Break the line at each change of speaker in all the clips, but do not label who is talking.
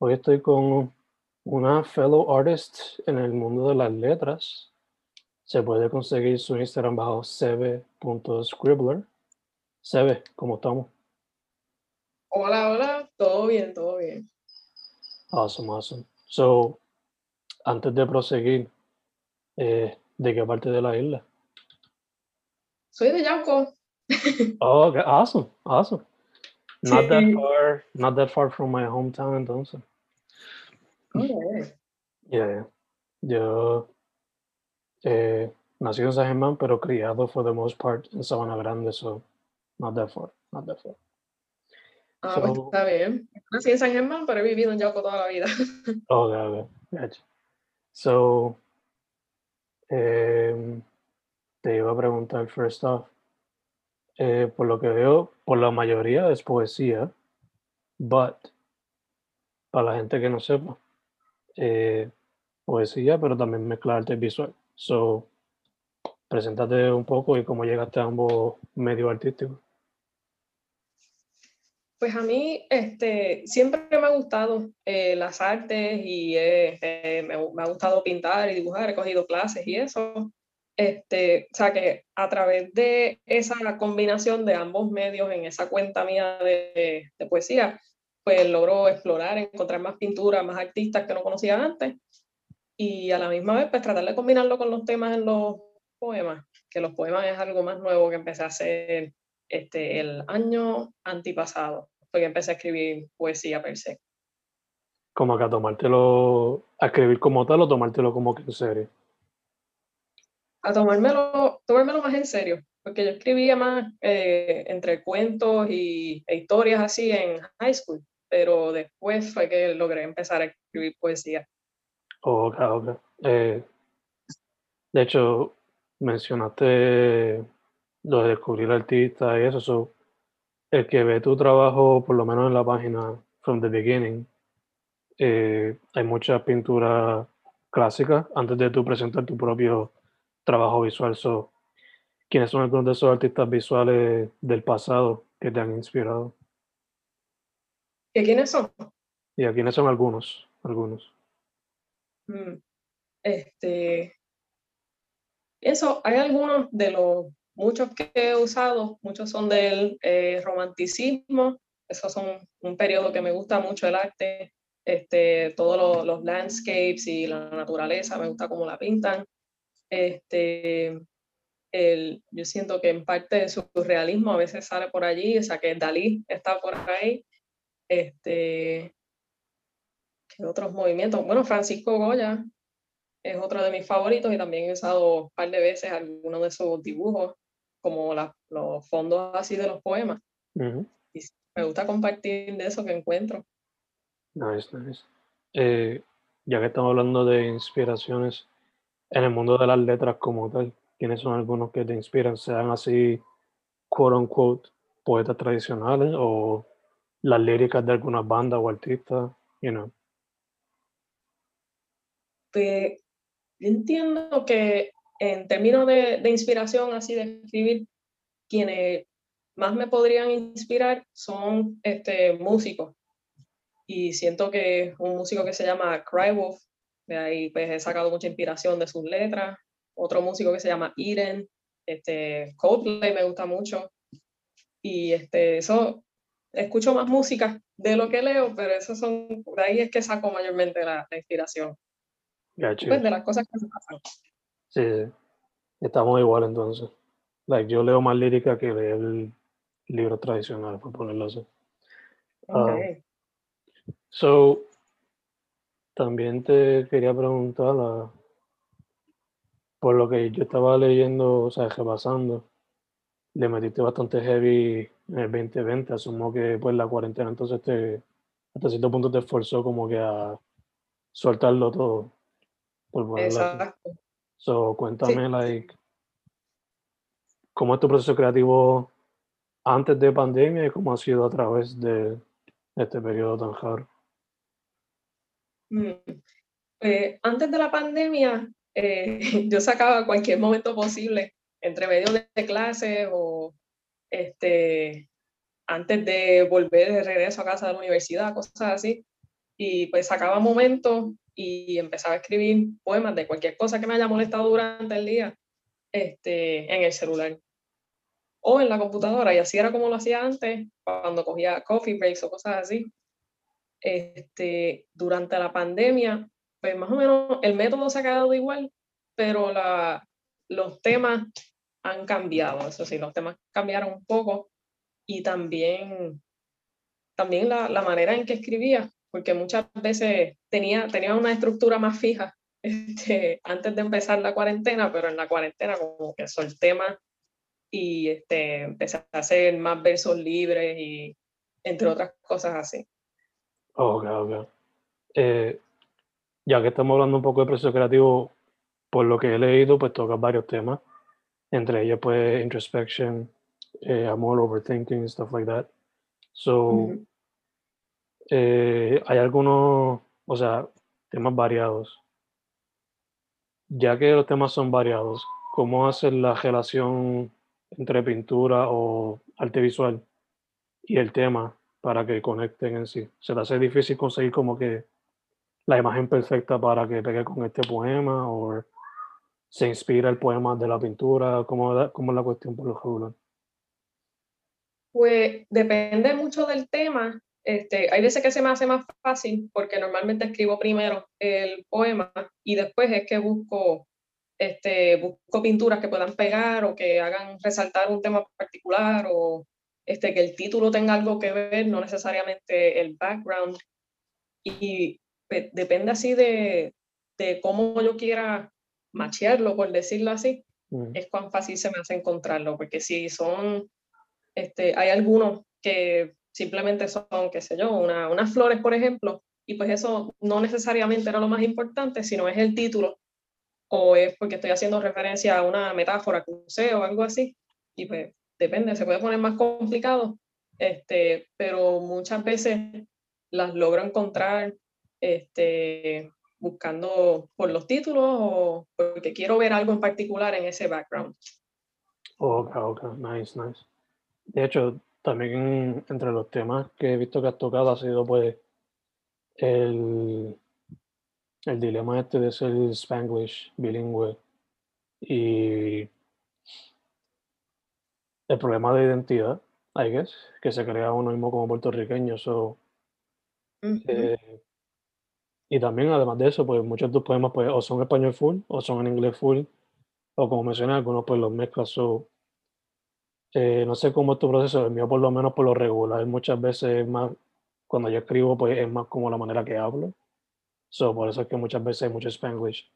Hoy estoy con una fellow artist en el mundo de las letras. Se puede conseguir su Instagram bajo sebe.scribbler. Sebe, ¿cómo estamos?
Hola, hola, todo bien, todo bien.
Awesome, awesome. So, antes de proseguir, eh, ¿de qué parte de la isla?
Soy de Yauco.
Oh, okay. awesome, awesome. Not that
Sí.
far, not that far from my hometown, entonces.
Okay.
Yeah, yeah. Yo eh, nací en San Germán, pero criado for the most part en Sabana Grande, so not that far, not that far.
Ah, pues
So-
está bien. Nací en San Germán, pero he vivido en Yauco toda la vida.
Okay, okay, gotcha. So, em, te iba a preguntar first off, eh, por lo que veo, por la mayoría es poesía, but para la gente que no sepa, eh, poesía, pero también mezclar arte visual. So, preséntate un poco y cómo llegaste a ambos medios artísticos.
Pues a mí este, siempre me ha gustado eh, las artes y eh, eh, me, me ha gustado pintar y dibujar, he cogido clases y eso. Este, o sea que a través de esa combinación de ambos medios en esa cuenta mía de, de poesía, pues logro explorar, encontrar más pinturas, más artistas que no conocía antes y a la misma vez pues tratar de combinarlo con los temas en los poemas, que los poemas es algo más nuevo que empecé a hacer este, el año antipasado, porque empecé a escribir poesía per se.
Como que a tomártelo, a escribir como tal o tomártelo como que en serio.
A tomármelo, tomármelo más en serio, porque yo escribía más eh, entre cuentos y, e historias así en high school, pero después fue que logré empezar a escribir poesía.
Oh, ok, ok. Eh, de hecho, mencionaste lo de descubrir artistas y eso. so, el que ve tu trabajo, por lo menos en la página From the Beginning, eh, hay mucha pintura clásica antes de tú presentar tu propio trabajo visual. So, ¿Quiénes son algunos de esos artistas visuales del pasado que te han inspirado?
¿Que quiénes son?
¿Y a quiénes son algunos? Algunos.
Mm, Este, eso, hay algunos de los muchos que he usado, muchos son del eh, romanticismo, esos son un periodo que me gusta mucho el arte, este, todos los, los landscapes y la naturaleza, me gusta cómo la pintan. Este, el, yo siento que en parte de su realismo a veces sale por allí, o sea que Dalí está por ahí. Este, ¿qué otros movimientos? Bueno, Francisco Goya es otro de mis favoritos y también he usado un par de veces algunos de sus dibujos, como la- los fondos así de los poemas.
Ujú.
Y sí, me gusta compartir de eso que encuentro.
Nice, nice. Eh, ya que estamos hablando de inspiraciones en el mundo de las letras como tal, ¿quiénes son algunos que te inspiran? ¿Sean así, quote unquote, poetas tradicionales o las líricas de algunas bandas o artistas? You know.
Pues, yo entiendo que en términos de, de inspiración, así de escribir, quienes más me podrían inspirar son este, músicos. Y siento que un músico que se llama Crywolf, de ahí pues he sacado mucha inspiración de sus letras. Otro músico que se llama Eden, este, Coldplay me gusta mucho. Y este, eso, escucho más música de lo que leo, pero eso son, de ahí es que saco mayormente la, inspiración. Pues de las cosas que se pasan.
Sí, sí. Estamos igual entonces. Like, yo leo más lírica que leer libros tradicionales, por ponerlo así. Okay. so, también te quería preguntar, ah, por lo que yo estaba leyendo, o sea, repasando, le metiste bastante heavy 2020, asumo que pues la cuarentena entonces te, hasta cierto punto te esforzó como que a soltarlo todo. Por Exacto. So, cuéntame, like, ¿cómo es tu proceso creativo antes de pandemia y cómo ha sido a través de este periodo tan hard?
Mm, eh, antes de la pandemia, eh, yo sacaba cualquier momento posible entre medio de, clases o este, antes de volver de regreso a casa de la universidad, cosas así. Y pues sacaba momentos y empezaba a escribir poemas de cualquier cosa que me haya molestado durante el día este, en el celular o en la computadora. Y así era como lo hacía antes, cuando cogía coffee breaks o cosas así. Este, durante la pandemia, pues más o menos el método se ha quedado igual, pero la, los temas han cambiado. Eso sí, los temas cambiaron un poco y también, también la, la manera en que escribía porque muchas veces tenía, tenía una estructura más fija este, antes de empezar la cuarentena, pero en la cuarentena como que solté más y este, empecé a hacer más versos libres y entre otras cosas así.
Ok, ok. Eh, ya que estamos hablando un poco de proceso creativo, por lo que he leído, pues tocas varios temas, entre ellos pues introspection, eh, amor, overthinking, stuff like that. So, eh, hay algunos, o sea, temas variados. Ya que los temas son variados, ¿cómo hacer la relación entre pintura o arte visual y el tema para que conecten en sí? ¿Se te hace difícil conseguir como que la imagen perfecta para que pegue con este poema o se inspira el poema de la pintura? ¿Cómo, cómo es la cuestión por lo regular?
Pues depende mucho del tema este, hay veces que se me hace más fácil porque normalmente escribo primero el poema y después es que busco, este, busco pinturas que puedan pegar o que hagan resaltar un tema particular o este, que el título tenga algo que ver, no necesariamente el background. Y pues, depende así de, de, cómo yo quiera machearlo, por decirlo así, es cuán fácil se me hace encontrarlo, porque si son, este, hay algunos que simplemente son, qué sé yo, una, unas flores, por ejemplo, y pues eso no necesariamente era lo más importante, sino es el título, o es porque estoy haciendo referencia a una metáfora que usé o algo así, y pues depende, se puede poner más complicado, este, pero muchas veces las logro encontrar este, buscando por los títulos o porque quiero ver algo en particular en ese background.
Ok, ok, nice, nice. De hecho, también entre los temas que he visto que has tocado ha sido pues el, el dilema este de ser spanglish bilingüe y el problema de identidad, I guess, que se crea uno mismo como puertorriqueño. So, eh, y también, además de eso, pues muchos de tus poemas pues, o son español full, o son en inglés full, o como mencioné, algunos pues los mezclas. So, eh, no sé cómo es tu proceso, el mío por lo menos por lo regular, muchas veces más, cuando yo escribo, pues es más como la manera que hablo. So, por eso es que muchas veces hay mucho spanglish.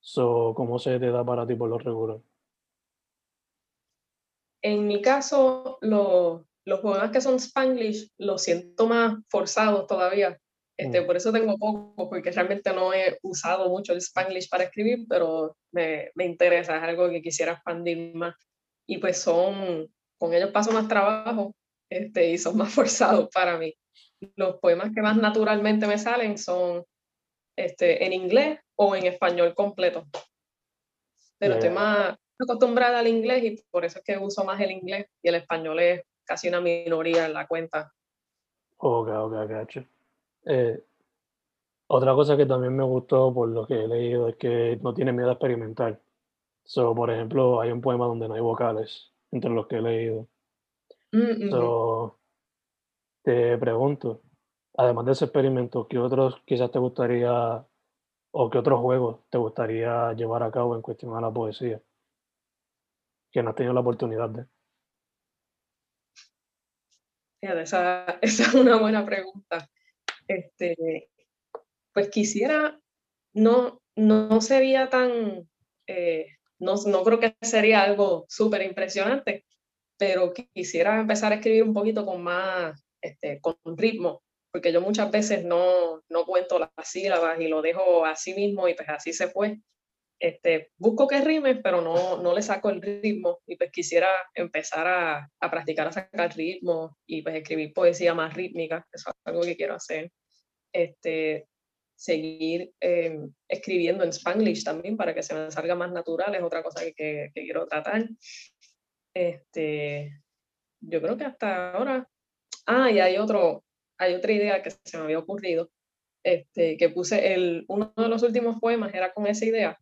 So, ¿cómo se te da para ti por lo regular?
En mi caso, los poemas que son spanglish los siento más forzados todavía. Este, mm. Por eso tengo poco, porque realmente no he usado mucho el spanglish para escribir, pero me, me interesa, es algo que quisiera expandir más. Y pues son con ellos paso más trabajo este, y son más forzados para mí. Los poemas que más naturalmente me salen son este, en inglés o en español completo. Pero estoy más acostumbrada al inglés y por eso es que uso más el inglés y el español es casi una minoría en la cuenta.
Ok, ok, gacho. Eh, otra cosa que también me gustó por lo que he leído es que no tiene miedo a experimentar. So, por ejemplo, hay un poema donde no hay vocales, entre los que he leído.
Mm.
So, te pregunto, además de ese experimento, ¿qué otros quizás te gustaría o qué otros juegos te gustaría llevar a cabo en cuestión a la poesía? Que no has tenido la oportunidad de.
Esa, esa es una buena pregunta. Este, pues quisiera, no, no sería tan, eh, no, no creo que sería algo súper impresionante, pero quisiera empezar a escribir un poquito con más, este, con ritmo, porque yo muchas veces no, no cuento las sílabas y lo dejo así mismo y pues así se fue. Este, busco que rime, pero no, no le saco el ritmo y pues quisiera empezar a, a practicar a sacar ritmo y pues escribir poesía más rítmica, eso es algo que quiero hacer. Este, seguir eh, escribiendo en Spanglish también para que se me salga más natural, es otra cosa que, que, que quiero tratar. Este, yo creo que hasta ahora. Ah, y hay otro, hay otra idea que se me había ocurrido, este, que puse el, uno de los últimos poemas era con esa idea,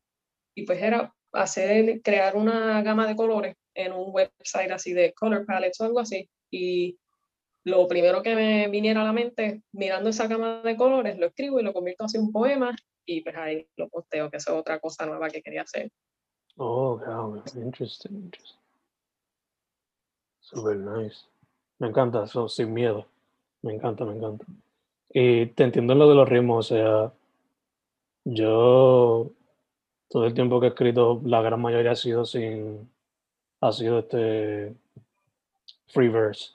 y pues era hacer, crear una gama de colores en un website así de color palettes o algo así, y lo primero que me viniera a la mente, mirando esa gama de colores, lo escribo y lo convierto así en un poema, y pues ahí lo posteo, que es otra cosa nueva que quería hacer.
Oh, wow, interesting, interesting. Super nice. Me encanta eso, sin miedo. Me encanta, me encanta. Y te entiendo en lo de los ritmos, o sea, yo todo el tiempo que he escrito, la gran mayoría ha sido sin, ha sido este free verse.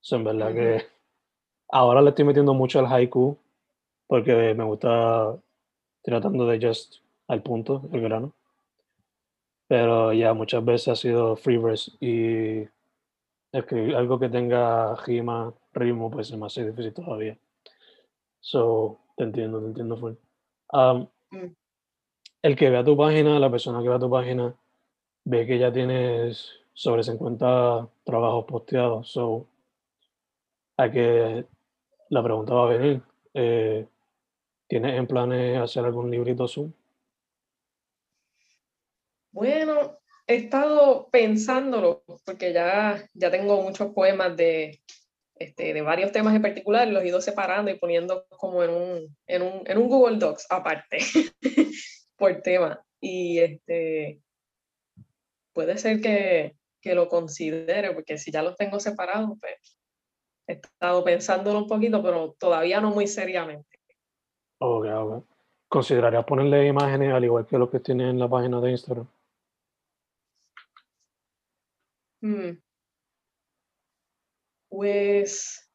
So, en verdad que ahora le estoy metiendo mucho al haiku porque me gusta tratando de just al punto, el grano. Pero ya muchas veces ha sido free verse y escribir algo que tenga rima, ritmo, pues es más difícil todavía. So, te entiendo, te entiendo full. Um,
Mm.
El que vea tu página, la persona que vea tu página, ve que ya tienes sobre 50 trabajos posteados. So, a que la pregunta va a venir. eh, ¿Tienes en planes hacer algún librito Zoom?
Bueno, he estado pensándolo porque ya, ya tengo muchos poemas de, este, de varios temas en particular, los he ido separando y poniendo como en un, en un, en un Google Docs aparte por tema. Y este, puede ser que, que lo considere, porque si ya los tengo separados, pues he estado pensándolo un poquito, pero todavía no muy seriamente.
Ok, ok. ¿Considerarías ponerle imágenes al igual que lo que tiene en la página de Instagram?
Mm. Pues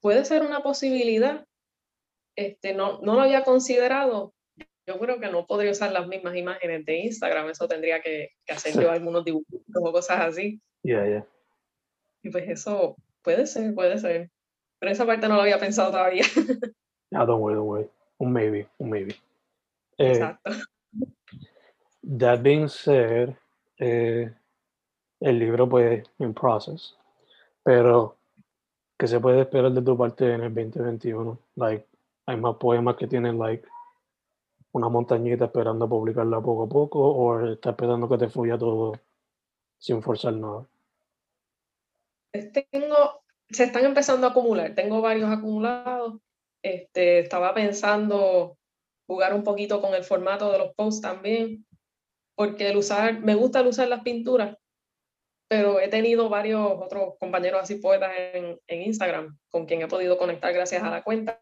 puede ser una posibilidad. Este, no, no lo había considerado. Yo creo que no podría usar las mismas imágenes de Instagram. Eso tendría que, que hacer yo algunos dibujos o cosas así.
Yeah, yeah.
Y pues eso puede ser, puede ser. Pero esa parte no lo había pensado todavía.
Ah, don't worry, don't worry. Un maybe, un maybe. Eh,
Exacto.
that being said, eh, el libro pues en process, pero ¿qué se puede esperar de tu parte en el 2021? Like, hay más poemas que tienen like una montañita esperando publicarla poco a poco o estás esperando que te fluya todo sin forzar nada.
Tengo, se están empezando a acumular. Tengo varios acumulados. Este, estaba pensando jugar un poquito con el formato de los posts también, porque el usar, me gusta el usar las pinturas, pero he tenido varios otros compañeros así poetas en, en Instagram con quien he podido conectar gracias a la cuenta,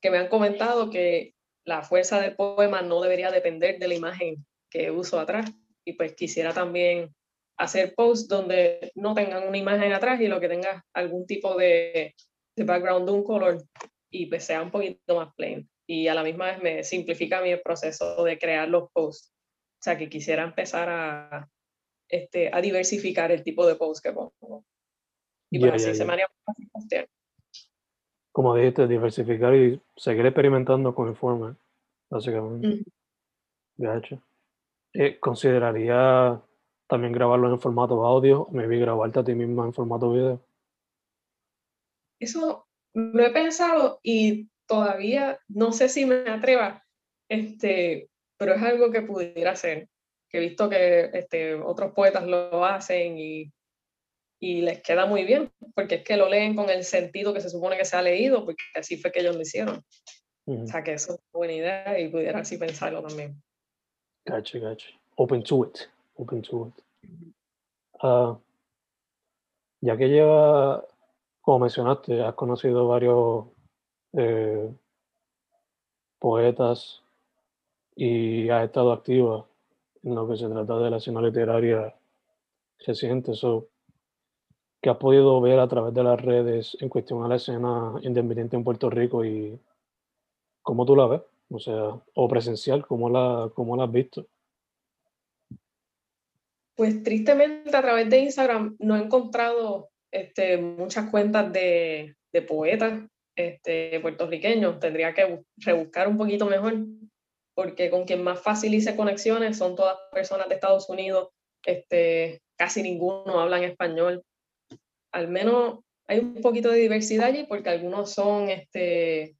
que me han comentado que la fuerza del poema no debería depender de la imagen que uso atrás. Y pues quisiera también hacer posts donde no tengan una imagen atrás y lo que tenga algún tipo de, de background de un color y pues sea un poquito más plain. Y a la misma vez me simplifica mi proceso de crear los posts. O sea que quisiera empezar a, este, a diversificar el tipo de posts que pongo. Y pues
Ya,
así se me haría más fácil.
Como dijiste, diversificar y seguir experimentando con el format, básicamente. De hecho. Eh, ¿Consideraría también grabarlo en formato audio? ¿Me grabarte a ti misma en formato video?
Eso lo he pensado y todavía no sé si me atreva, este, pero es algo que pudiera hacer, que he visto que este, otros poetas lo hacen y, y les queda muy bien, porque es que lo leen con el sentido que se supone que se ha leído, porque así fue que ellos lo hicieron. O sea que eso es una buena idea y pudiera así pensarlo también.
Gotcha, gotcha. Open to it. Open to it. Uh, ya que lleva, como mencionaste, has conocido varios eh, poetas y has estado activa en lo que se trata de la escena literaria reciente. So, ¿Qué has podido ver a través de las redes en cuestión a la escena independiente en Puerto Rico y cómo tú la ves? O sea, o presencial, ¿cómo la, cómo la has visto?
Pues tristemente a través de Instagram no he encontrado este, muchas cuentas de, de poetas este, puertorriqueños. Tendría que rebuscar un poquito mejor, porque con quien más fácil hice conexiones son todas personas de Estados Unidos. Este, casi ninguno habla en español. Al menos hay un poquito de diversidad allí, porque algunos son, este,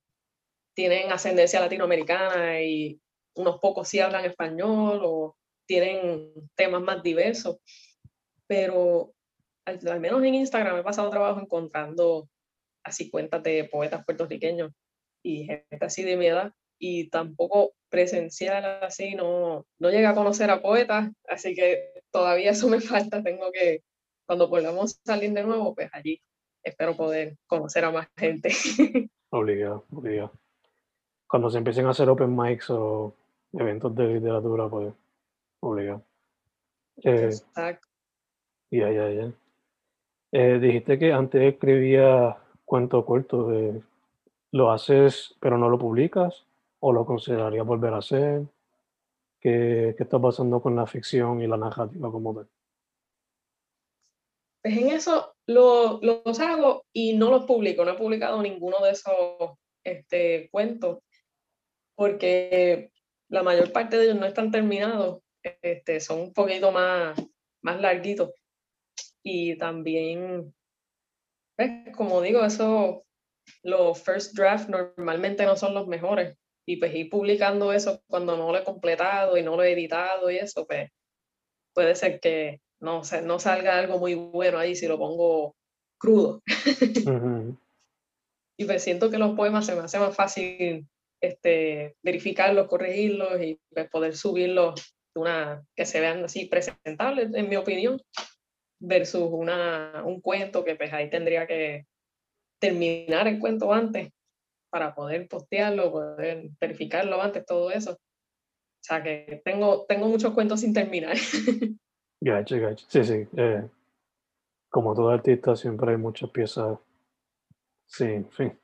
tienen ascendencia latinoamericana y unos pocos sí hablan español o tienen temas más diversos, pero al, menos en Instagram he pasado trabajo encontrando así cuentas de poetas puertorriqueños y gente así de mi edad y tampoco presencial así, no, no llegué a conocer a poetas, así que todavía eso me falta, tengo que, cuando volvamos a salir de nuevo, pues allí espero poder conocer a más gente.
Obligado, obligado. Cuando se empiecen a hacer open mics o eventos de literatura, pues obligado. Eh, Exacto. Ya, ya, ya. Eh, dijiste que antes escribía cuentos cortos. Eh, ¿Lo haces pero no lo publicas? ¿O lo considerarías volver a hacer? ¿Qué, ¿Qué, está pasando con la ficción y la narrativa como tal?
Pues en eso lo, los hago y no los publico. No he publicado ninguno de esos este, cuentos porque la mayor parte de ellos no están terminados este, son un poquito más, más larguitos. Y también, pues, como digo, eso, los first draft normalmente no son los mejores. Y pues ir publicando eso cuando no lo he completado y no lo he editado y eso, pues puede ser que no, no salga algo muy bueno ahí si lo pongo crudo. y pues siento que los poemas se me hace más fácil este, verificarlos, corregirlos y pues, poder subirlos una, que se vean así presentables, en mi opinión, versus una, un cuento que pues ahí tendría que terminar el cuento antes para poder postearlo, poder verificarlo antes, todo eso. O sea que tengo, tengo muchos cuentos sin terminar.
Gacho, gacho. Sí, sí. Eh, como todo artista, siempre hay muchas piezas. Sí, en fin.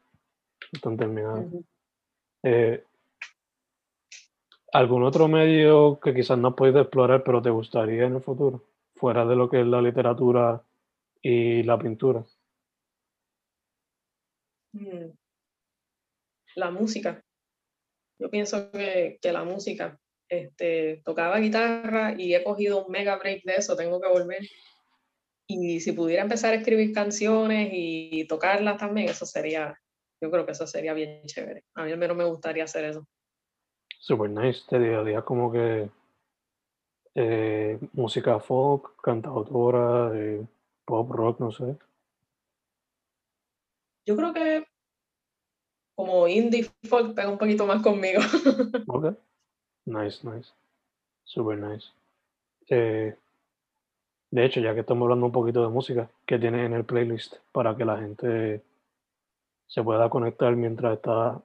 Están terminadas. ¿Algún otro medio que quizás no has podido explorar, pero te gustaría en el futuro? Fuera de lo que es la literatura y la pintura.
Mm. La música. Yo pienso que, la música. Este, tocaba guitarra y he cogido un mega break de eso, tengo que volver. Y si pudiera empezar a escribir canciones y tocarlas también, eso sería, yo creo que eso sería bien chévere. A mí al menos me gustaría hacer eso.
Super nice, te diría como que eh, música folk, cantautora, eh, pop, rock, no sé.
Yo creo que como indie folk pega un poquito más conmigo.
ok. Nice, nice. Super nice. Eh, de hecho, ya que estamos hablando un poquito de música, ¿qué tienes en el playlist para que la gente se pueda conectar mientras está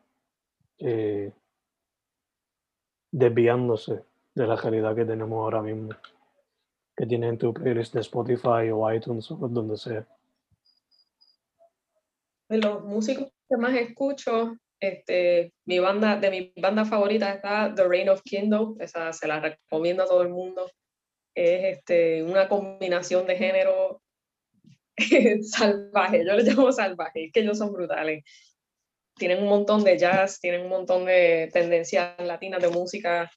desviándose de la realidad que tenemos ahora mismo, que tienes en tu playlist de Spotify o iTunes o donde sea.
De los músicos que más escucho, este, mi banda, de mi banda favorita está The Reign of Kingdom, esa se la recomiendo a todo el mundo. Es este, una combinación de género salvaje, yo le llamo salvaje, es que ellos son brutales. tienen un montón de jazz, tienen un montón de tendencias latinas de música,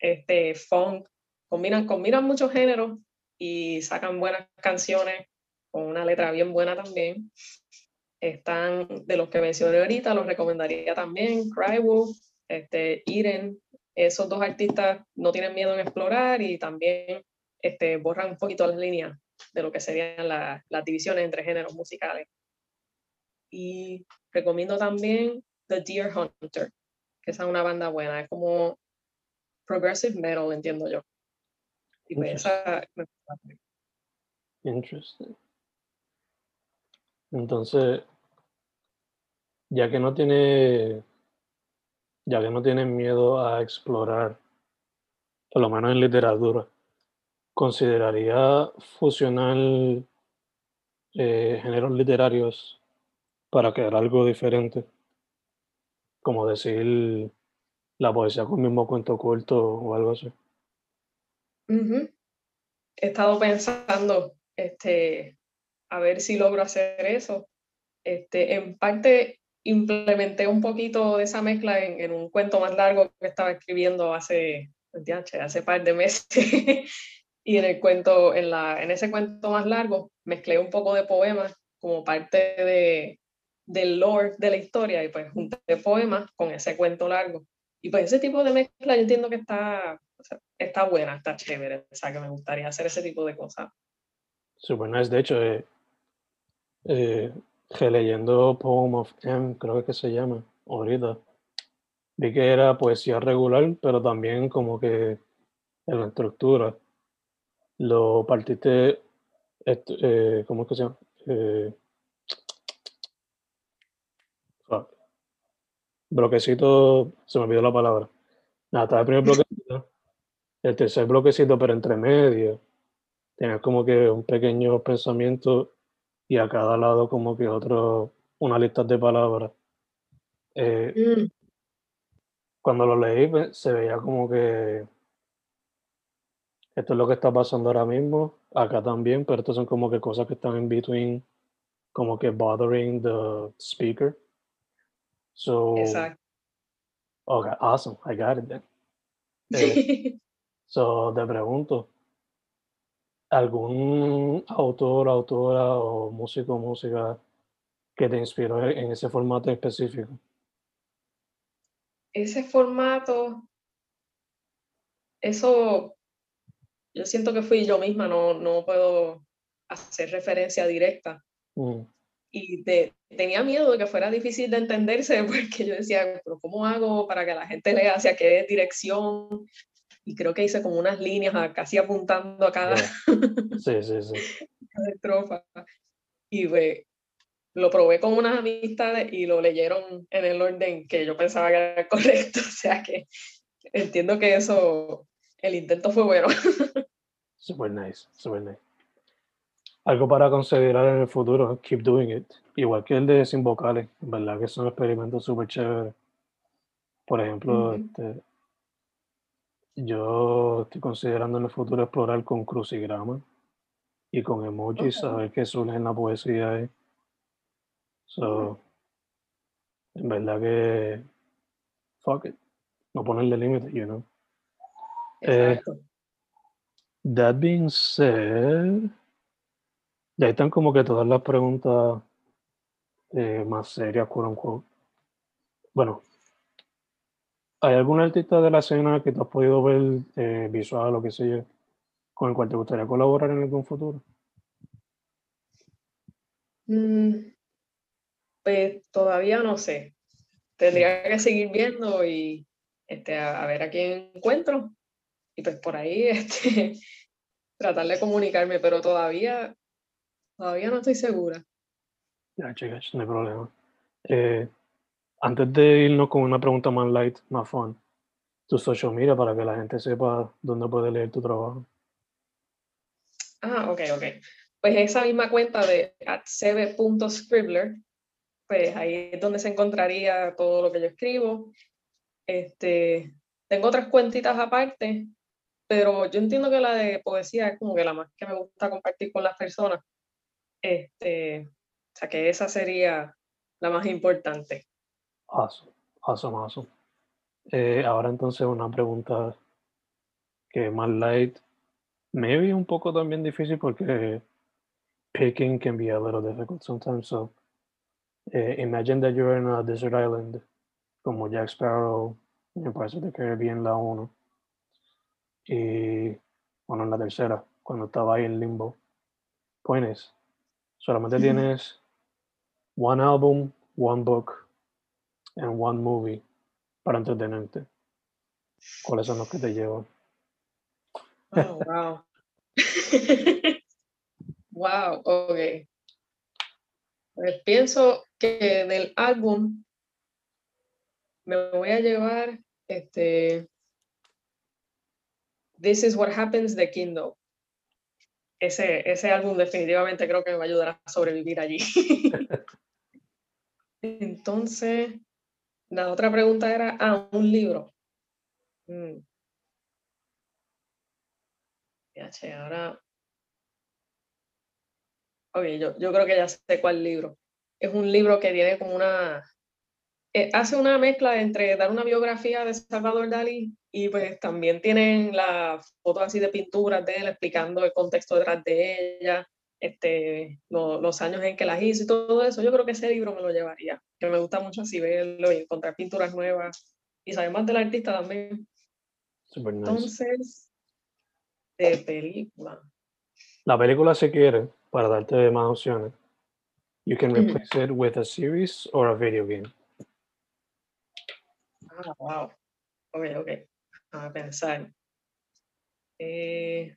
este, funk, combinan, combinan muchos géneros y sacan buenas canciones con una letra bien buena también. Están de los que mencioné ahorita, los recomendaría también, Crywolf, este, Iren, esos dos artistas no tienen miedo en explorar y también este, borran un poquito las líneas de lo que serían las divisiones entre géneros musicales. Y recomiendo también The Deer Hunter, que es una banda buena, es como progressive metal, entiendo yo. Y pues esa
Interesting. Entonces, ya que no tiene, ya que no tiene miedo a explorar, por lo menos en literatura, ¿consideraría fusionar eh, géneros literarios para crear algo diferente? Como decir la poesía con el mismo cuento corto o algo así.
He estado pensando este, a ver si logro hacer eso. Este, en parte implementé un poquito de esa mezcla en, un cuento más largo que estaba escribiendo hace, hace par de meses. y en el cuento, en, la, en ese cuento más largo, mezclé un poco de poemas como parte de, del lore de la historia y pues junté poemas con ese cuento largo. Y pues ese tipo de mezcla yo entiendo que está, está buena, está chévere, o sea que me gustaría hacer ese tipo de cosas.
Super nice, de hecho, eh, eh, leyendo Poem of M, creo que se llama, ahorita, vi que era poesía regular, pero también como que en la estructura lo partiste, eh, ¿cómo es que se llama? Eh, bloquecito, se me olvidó la palabra. Nada, está el primer bloquecito, el tercer bloquecito, pero entre medio, tienes como que un pequeño pensamiento y a cada lado como que otro, una lista de palabras. Eh, mm. Cuando lo leí pues, se veía como que esto es lo que está pasando ahora mismo, acá también, pero estos son como que cosas que están en between, como que bothering the speaker. So, Exacto. Okay, awesome, I got it then. Eh, so, te pregunto, ¿algún autor, autora o músico, música que te inspiró en ese formato específico?
Ese formato, eso, yo siento que fui yo misma, no, no puedo hacer referencia directa. Mm y tenía miedo de que fuera difícil de entenderse porque yo decía, pero ¿cómo hago para que la gente lea hacia qué dirección? Y creo que hice como unas líneas casi apuntando a cada,
sí, sí, sí.
estrofa. Y pues, lo probé con unas amistades y lo leyeron en el orden que yo pensaba que era correcto. O sea que entiendo que eso, el intento fue bueno.
Super nice, super nice algo para considerar en el futuro, keep doing it. Igual que el de sin vocales, verdad que son experimentos súper chéveres. Por ejemplo, este, yo estoy considerando en el futuro explorar con crucigrama y con emojis, a ver qué surge en la poesía So, en verdad que, fuck it, no ponerle límites, you know. Eh, that being said, y ahí están como que todas las preguntas eh, más serias, quote unquote. Bueno, ¿hay algún artista de la escena que te has podido ver eh, visual o qué sé yo, con el cual te gustaría colaborar en algún futuro?
Mm, pues todavía no sé. Tendría que seguir viendo y este, a, ver a quién encuentro. Y pues por ahí este, tratar de comunicarme, pero todavía Todavía no estoy segura.
Ya, chicas, no hay problema. Eh, antes de irnos con una pregunta más light, más fun, tu social media para que la gente sepa dónde puede leer tu trabajo.
Ah, ok, ok. Pues esa misma cuenta de scribbler pues ahí es donde se encontraría todo lo que yo escribo. Este, tengo otras cuentitas aparte, pero yo entiendo que la de poesía es como que la más que me gusta compartir con las personas. Este, o sea que esa sería la más importante.
Awesome, awesome, awesome. Eh, ahora entonces una pregunta que más light, maybe un poco también difícil porque picking can be a little difficult sometimes. So eh, imagine that you're in a desert island como Jack Sparrow en Pirates of the Caribbean la 1 y bueno en la tercera cuando estaba ahí en limbo. Point is, solamente tienes one album, one book and one movie para entretenerte. ¿Cuáles son los que te llevan?
Oh, wow. wow, ok. Pues pienso que del álbum me voy a llevar este This is what happens de Kindle. Ese, ese álbum definitivamente creo que me va a ayudar a sobrevivir allí. Entonces, la otra pregunta era, ah, un libro. Mm. Ya, che, ahora. Ok, yo, yo creo que ya sé cuál libro. Es un libro que tiene como una. eh, hace una mezcla entre dar una biografía de Salvador Dalí y pues también tienen las fotos así de pinturas de él explicando el contexto detrás de ella, este, lo- los años en que las hizo y todo eso. Yo creo que ese libro me lo llevaría, que me gusta mucho así verlo y encontrar pinturas nuevas y saber más del artista también.
Super nice.
Entonces, de película.
La película si quiere, para darte más opciones, you can replace it with a series or a video game.
Ah, wow. Ok, ok. A pensar. Eh,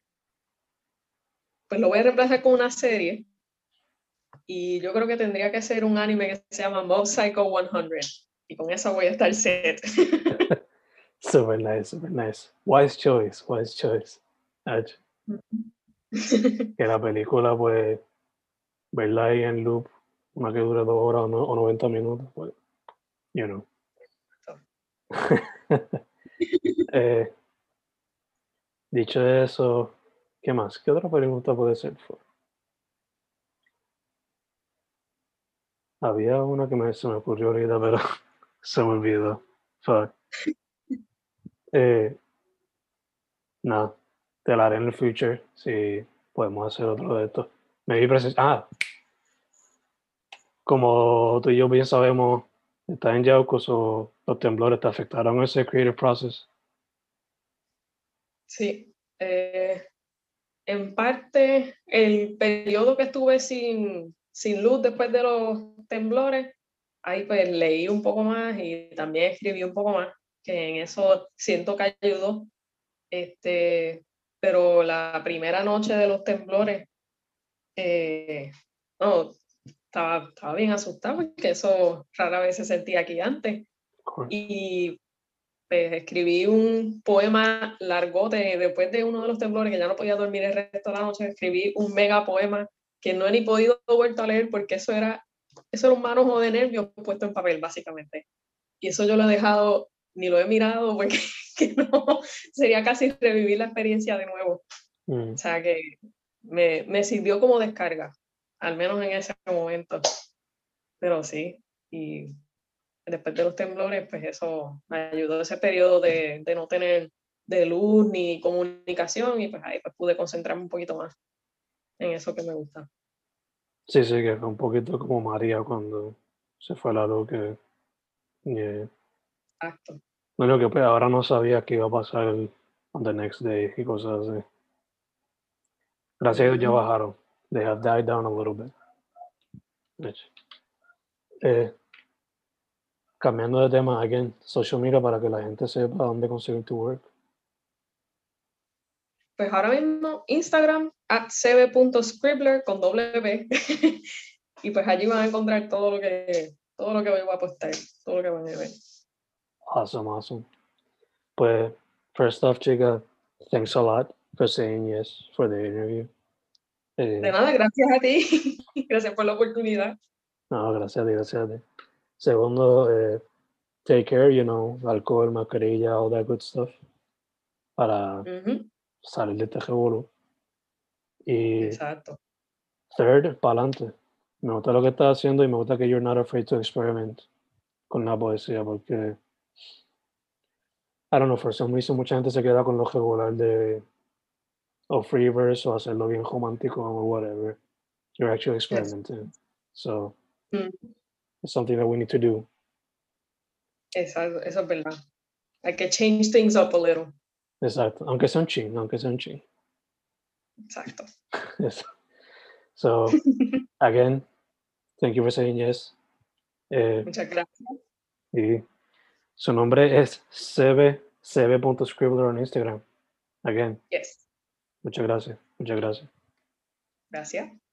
pues lo voy a reemplazar con una serie. Y yo creo que tendría que ser un anime que se llama Mob Psycho 100. Y con eso voy a estar set.
Super nice, super nice. Wise choice, wise choice. Que la película, pues, verla ahí en loop, una que dure dos horas o, no- o 90 minutos, pues, you know. Eh, dicho eso, ¿qué más? ¿Qué otra pregunta puede ser? Había una que me, se me ocurrió ahorita, pero se me olvidó. Fuck. Eh, nada, te la haré en el future si podemos hacer otro de estos. Maybe presen- ah, como tú y yo bien sabemos, está en Yaucos o los temblores te afectaron ese creative process.
Sí. eh, en parte, el periodo que estuve sin, sin luz después de los temblores, ahí pues leí un poco más y también escribí un poco más, que en eso siento que ayudó. Este, pero la primera noche de los temblores, eh, no, estaba, estaba bien asustada porque eso rara vez se sentía aquí antes. Y pues, escribí un poema largote después de uno de los temblores que ya no podía dormir el resto de la noche. Escribí un mega poema que no he ni podido vuelto a leer porque eso era, eso era un manojo de nervios puesto en papel, básicamente. Y eso yo lo he dejado, ni lo he mirado porque que no, sería casi revivir la experiencia de nuevo.
Mm,
O sea que me, me sirvió como descarga, al menos en ese momento. Pero sí, y después de los temblores, pues eso me ayudó ese periodo de, de no tener de luz ni comunicación y pues ahí pues pude concentrarme un poquito más en eso que me gusta.
Sí, sí, que fue un poquito como María cuando se fue la luz que... yeah.
Exacto.
No, lo que pues ahora no sabía qué iba a pasar el, on the next day y cosas así. Gracias a Dios ya bajaron. They have died down a little bit. Eh, cambiando de tema, again, social media para que la gente sepa dónde conseguir tu work.
Pues ahora mismo Instagram at cb.scribbler con doble B. y pues allí van a encontrar todo lo que todo lo que voy a postar, todo lo que van a ver.
Awesome, awesome. Pues, first off, chica, thanks a lot for saying yes for the interview. Eh,
De nada, gracias a ti. gracias por la oportunidad.
No, gracias a ti, gracias a ti. Segundo, eh, take care, you know, alcohol, mascarilla, all that good stuff. Para salir de este revolú. Y
Exacto.
third, para adelante. Me gusta lo que estás haciendo y me gusta que you're not afraid to experiment. con la poesía porque I don't know, for some reason mucha gente se queda con lo regular de o free verse o hacerlo bien romántico o whatever. You're actually experimenting. So
Mm.
It's something that we need to do.
Exacto, eso es verdad. Hay que change things up a little.
Exacto. Aunque sea un ching, aunque sea un ching.
Exacto.
Yes. So again, thank you for saying yes. Eh,
Muchas gracias.
y su nombre es Sebe, Sebe.scribbler en Instagram. Again,
Yes.
muchas gracias. Muchas gracias.
Gracias.